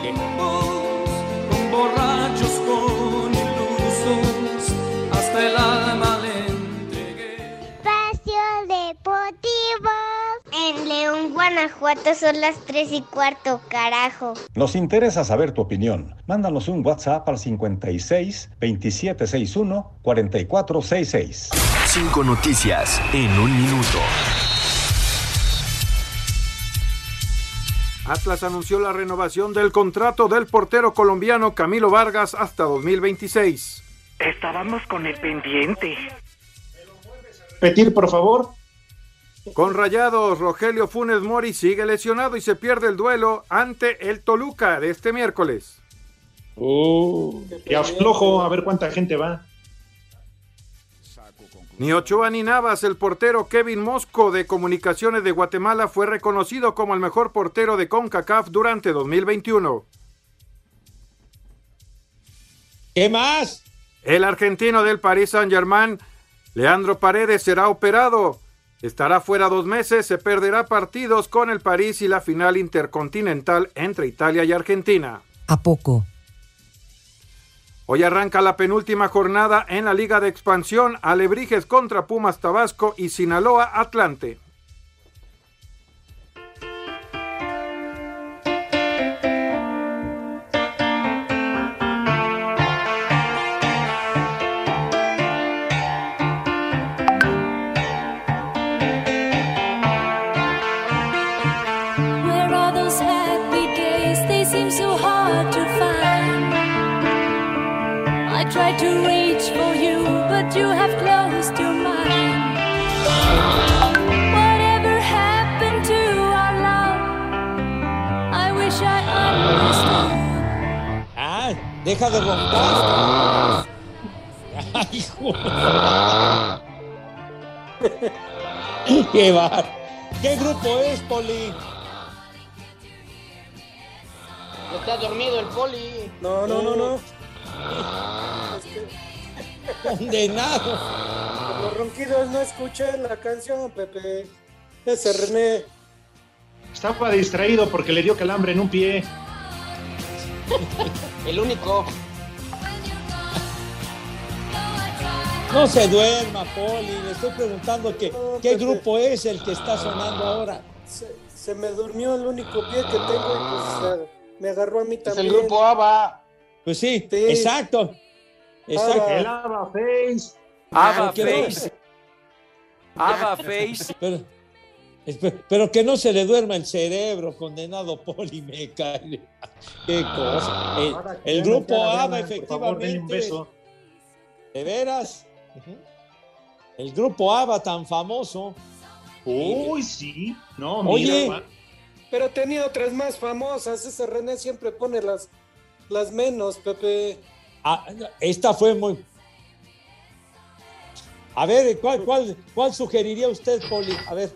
¿Qué? con borrachos, con ilusos, hasta el alma le Espacio Deportivo. En León, Guanajuato son las 3 y cuarto, carajo. Nos interesa saber tu opinión. Mándanos un WhatsApp al 56 2761 4466. Cinco noticias en un minuto. Atlas anunció la renovación del contrato del portero colombiano Camilo Vargas hasta 2026. Estábamos con el pendiente. Repetir, por favor. Con Rayados, Rogelio Funes Mori sigue lesionado y se pierde el duelo ante el Toluca de este miércoles. Y aflojo, a ver cuánta gente va. Ni Ochoa ni Navas, el portero Kevin Mosco de Comunicaciones de Guatemala fue reconocido como el mejor portero de CONCACAF durante 2021. ¿Qué más? El argentino del Paris Saint-Germain, Leandro Paredes, será operado. Estará fuera dos meses, se perderá partidos con el París y la final intercontinental entre Italia y Argentina. ¿A poco? Hoy arranca la penúltima jornada en la Liga de Expansión, Alebrijes contra Pumas Tabasco y Sinaloa Atlante. Deja de roncar. Ay, hijo. (laughs) Qué va. ¿Qué grupo es, Poli? Está dormido el poli. No, no, no, no. Condenado. Los ronquidos no escuché la canción, Pepe. Ese René. Estaba distraído porque le dio calambre en un pie. (laughs) El único. No se duerma, Poli. Le estoy preguntando que, qué grupo es el que está sonando ahora. Se, se me durmió el único pie que tengo y pues me agarró a mí Es también. el grupo ABBA. Pues sí, Sí. exacto. Exacto. El Ava Face. Que no- Face. Ava Face. Pero, pero que no se le duerma el cerebro, condenado Poli, me cae. Qué cosa. El, grupo un efectivamente. ¿De veras? El grupo ABBA tan famoso. Uy, sí. No, mira. Oye. Pero tenía otras más famosas. Ese René siempre pone las, las menos, Pepe. Ah, esta fue muy. A ver, ¿cuál, cuál, cuál sugeriría usted, Poli? A ver,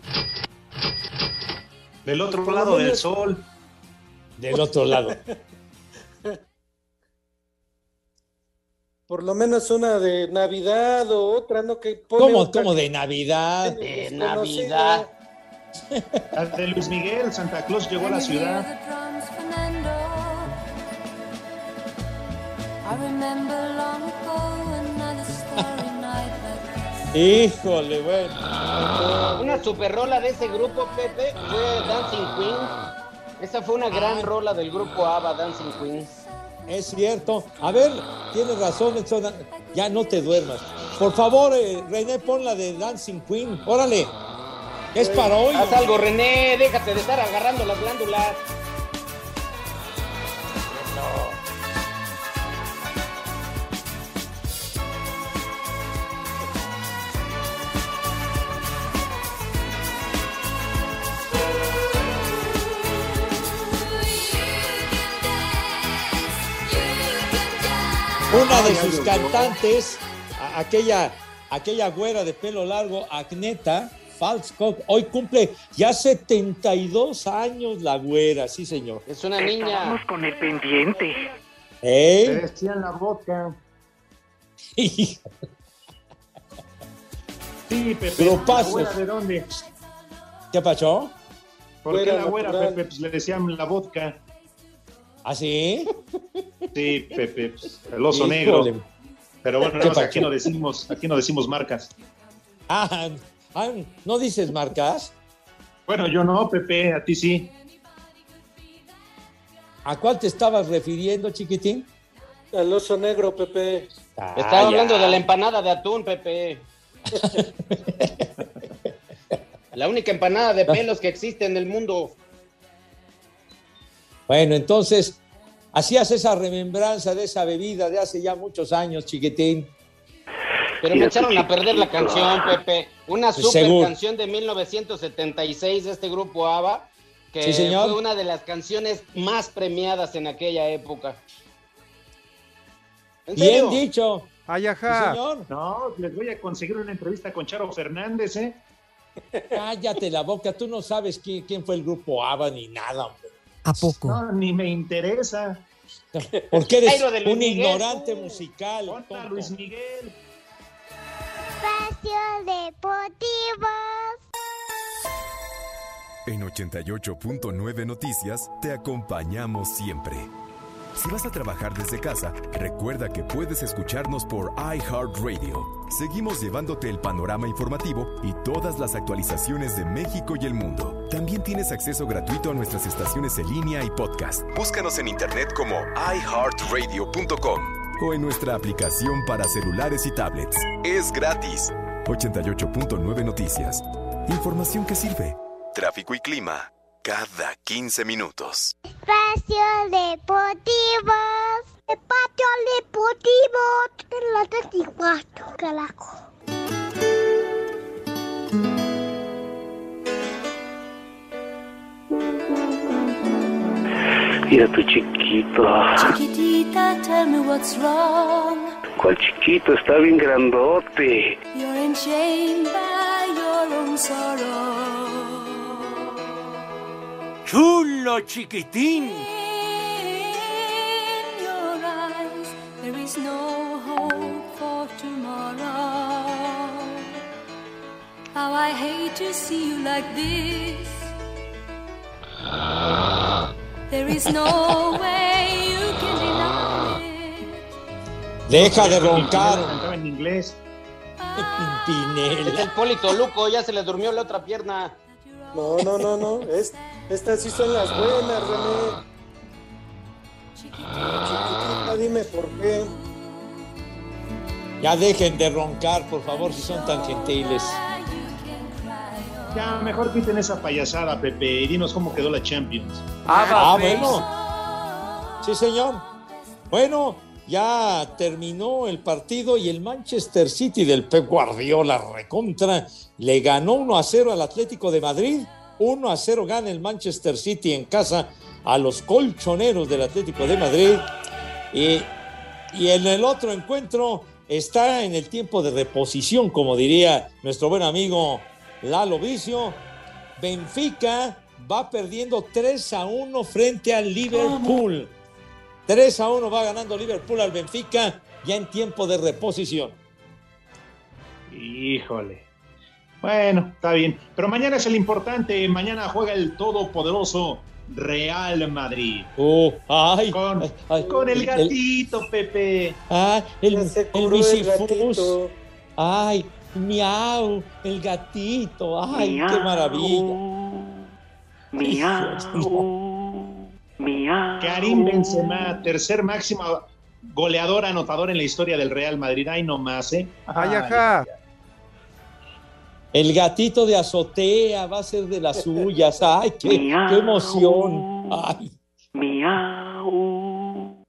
Del otro Por lo lado del sol. del otro lado. (laughs) Por lo menos una de Navidad o otra, ¿no? Que pone ¿Cómo, de Navidad? De. Navidad. (laughs) La de Luis Miguel, Santa Claus llegó a la ciudad. I remember long ago Híjole, bueno. Una super rola de ese grupo, Pepe, fue Dancing Queen. Esa fue una gran rola del grupo ABBA, Dancing Queen. Es cierto. A ver, tienes razón, Edson. Ya no te duermas. Por favor, eh, René, pon la de Dancing Queen. Órale. Es para hoy. Haz algo, René, déjate de estar agarrando las glándulas. Una de sus cantantes, aquella, aquella güera de pelo largo, Agneta, Falskog. Hoy cumple ya 72 años la güera, sí, señor. Es una niña. Estábamos con el pendiente. ¿Eh? Decían la vodka. (laughs) Sí, Pepe. Pero ¿La pasos. güera de dónde? ¿Qué pasó? ¿Por qué Güera la güera, natural. Pepe? Pues le decían la vodka. ¿Ah, sí? Sí, Pepe. pues, el oso Híjole. negro. Pero bueno, ¿Qué nada más aquí no decimos, aquí no decimos marcas. Ah, ah, ¿no dices marcas? Bueno, yo no, Pepe, a ti sí. ¿A cuál te estabas refiriendo, chiquitín? Al oso negro, Pepe. Ah, Estaba ya. hablando de la empanada de atún, Pepe. (laughs) la única empanada de pelos que existe en el mundo. Bueno, entonces, hacías esa remembranza de esa bebida de hace ya muchos años, chiquitín. Pero me echaron a perder la canción, Pepe. Una super Seguro. canción de 1976 de este grupo ABBA, que Sí, señor. fue una de las canciones más premiadas en aquella época. ¿En Bien serio? dicho. Ay, Sí, ajá. señor. No, les voy a conseguir una entrevista con Charo Fernández, ¿eh? Cállate la boca, tú no sabes quién, quién fue el grupo ABBA ni nada, hombre. ¿A poco? No, ni me interesa. (laughs) Porque eres de un Miguel, ignorante musical. Tonto. Luis Miguel. Espacio Deportivo. En 88.9 Noticias te acompañamos siempre. Si vas a trabajar desde casa, recuerda que puedes escucharnos por iHeartRadio. Seguimos llevándote el panorama informativo y todas las actualizaciones de México y el mundo. También tienes acceso gratuito a nuestras estaciones en línea y podcast. Búscanos en internet como iHeartRadio.com o en nuestra aplicación para celulares y tablets. Es gratis. 88.9 Noticias. Información que sirve. Tráfico y clima cada 15 minutos. Espacio Deportivo. Espacio Deportivo. En la 34, carajo. Mira tu chiquito. Chiquitita, tell me what's wrong. ¿Cuál chiquito? Está bien grandote. You're enchained by your own sorrow. Chulo chiquitín. In your eyes, there is no hope for tomorrow. How I hate to see you like this. There is no way you can deny it. Deja de roncar, en inglés. Es Pimpinela. el Polito Luco, ya se le durmió la otra pierna. No, no, no, no. Es, estas sí son las buenas, René. Chiquitita, dime por qué. Ya dejen de roncar, por favor, si son tan gentiles. Ya, mejor quiten esa payasada, Pepe, y dinos cómo quedó la Champions. Ah, Face. bueno. Sí, señor. Bueno, ya terminó el partido y el Manchester City del Pep Guardiola recontra le ganó 1 a 0 al Atlético de Madrid. 1 a 0 gana el Manchester City en casa a los colchoneros del Atlético de Madrid. Y, y en el otro encuentro está en el tiempo de reposición, como diría nuestro buen amigo Lalo Vicio. Benfica va perdiendo 3 a 1 frente al Liverpool. 3 a 1 va ganando Liverpool al Benfica ya en tiempo de reposición. Híjole. Bueno, está bien. Pero mañana es el importante. Mañana juega el todopoderoso Real Madrid. Uh, ay, Con, ay, con el el- gatito, Pepe. Ah, el, el el. Ay, miau, el gatito. Ay, qué maravilla. Miau. Miau. Karim Benzema, tercer máximo goleador anotador en la historia del Real Madrid. Ay, no más, ¿eh? Ay, ajá. El gatito de azotea va a ser de las suyas. Ay, qué, qué emoción. Ay. Miau.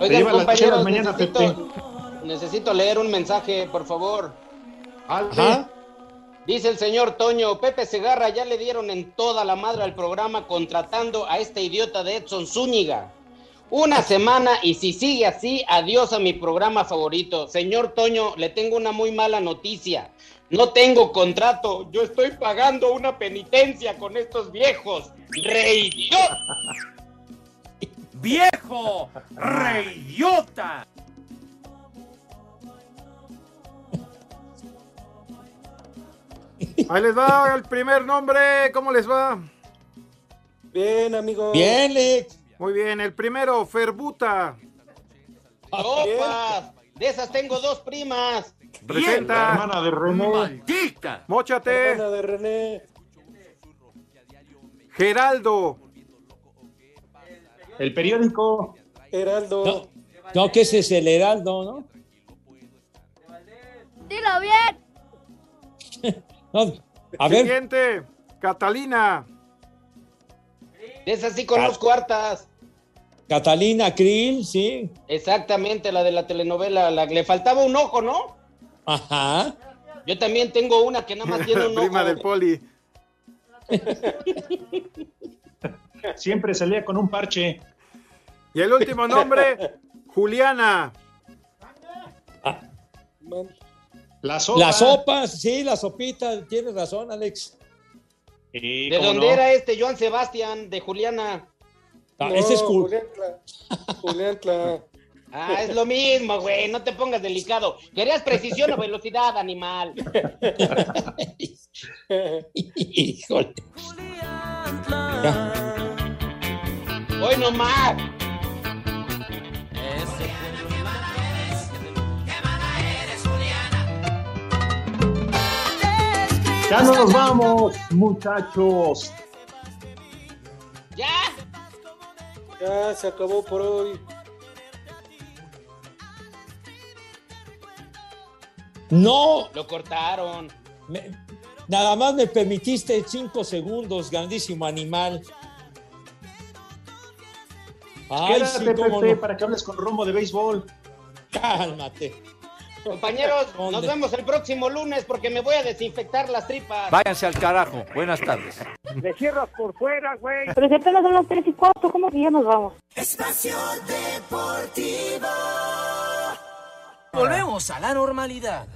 Oigan, compañeros, mañana, necesito, necesito leer un mensaje, por favor. Ajá. Dice el señor Toño, Pepe Segarra ya le dieron en toda la madre al programa contratando a este idiota de Edson Zúñiga. Una semana y si sigue así, adiós a mi programa favorito. Señor Toño, le tengo una muy mala noticia. No tengo contrato. Yo estoy pagando una penitencia con estos viejos. ¡Reidiota! ¡Viejo! ¡Reidiota! Ahí les va el primer nombre. ¿Cómo les va? Bien, amigo. Bien, Lex. Muy bien. El primero, Ferbuta. ¡Opa! De esas tengo dos primas. Presenta. hermana de René. ¡Maldita! Móchate. Hermana de René. Geraldo. El periódico. Heraldo. No, no, que ese es el Heraldo, ¿no? Dilo bien. (laughs) No, A ver, Siguiente. Catalina. De esas sí conozco hartas. Catalina Krill, sí. Exactamente, la de la telenovela. La, le faltaba un ojo, ¿no? Ajá. Yo también tengo una que nada más tiene un (laughs) Prima ojo. del poli. (laughs) Siempre salía con un parche. Y el último nombre, Juliana. Man. La sopa. Las sopas, sí, la sopita, tienes razón, Alex. Sí, ¿De dónde no. era este Joan Sebastián? De Juliana. Ah, No, ese es. Julián. Ah, es lo mismo, güey. No te pongas delicado. Querías precisión o velocidad, animal. Híjole. Hoy nomás. Ya nos vamos, muchachos. Ya. Ya se acabó por hoy. No, Lo cortaron. me- nada más me permitiste cinco segundos, grandísimo animal. Ay, Quédate, sí, Pepe, no. para que hables con Romo de béisbol. Cálmate. Compañeros, ¿Dónde? nos vemos el próximo lunes porque me voy a desinfectar las tripas. Váyanse al carajo. Buenas tardes. Le cierras por fuera, güey. Pero si apenas son las 3 y 4, ¿cómo que ya nos vamos? Espacio Deportivo. Volvemos a la normalidad.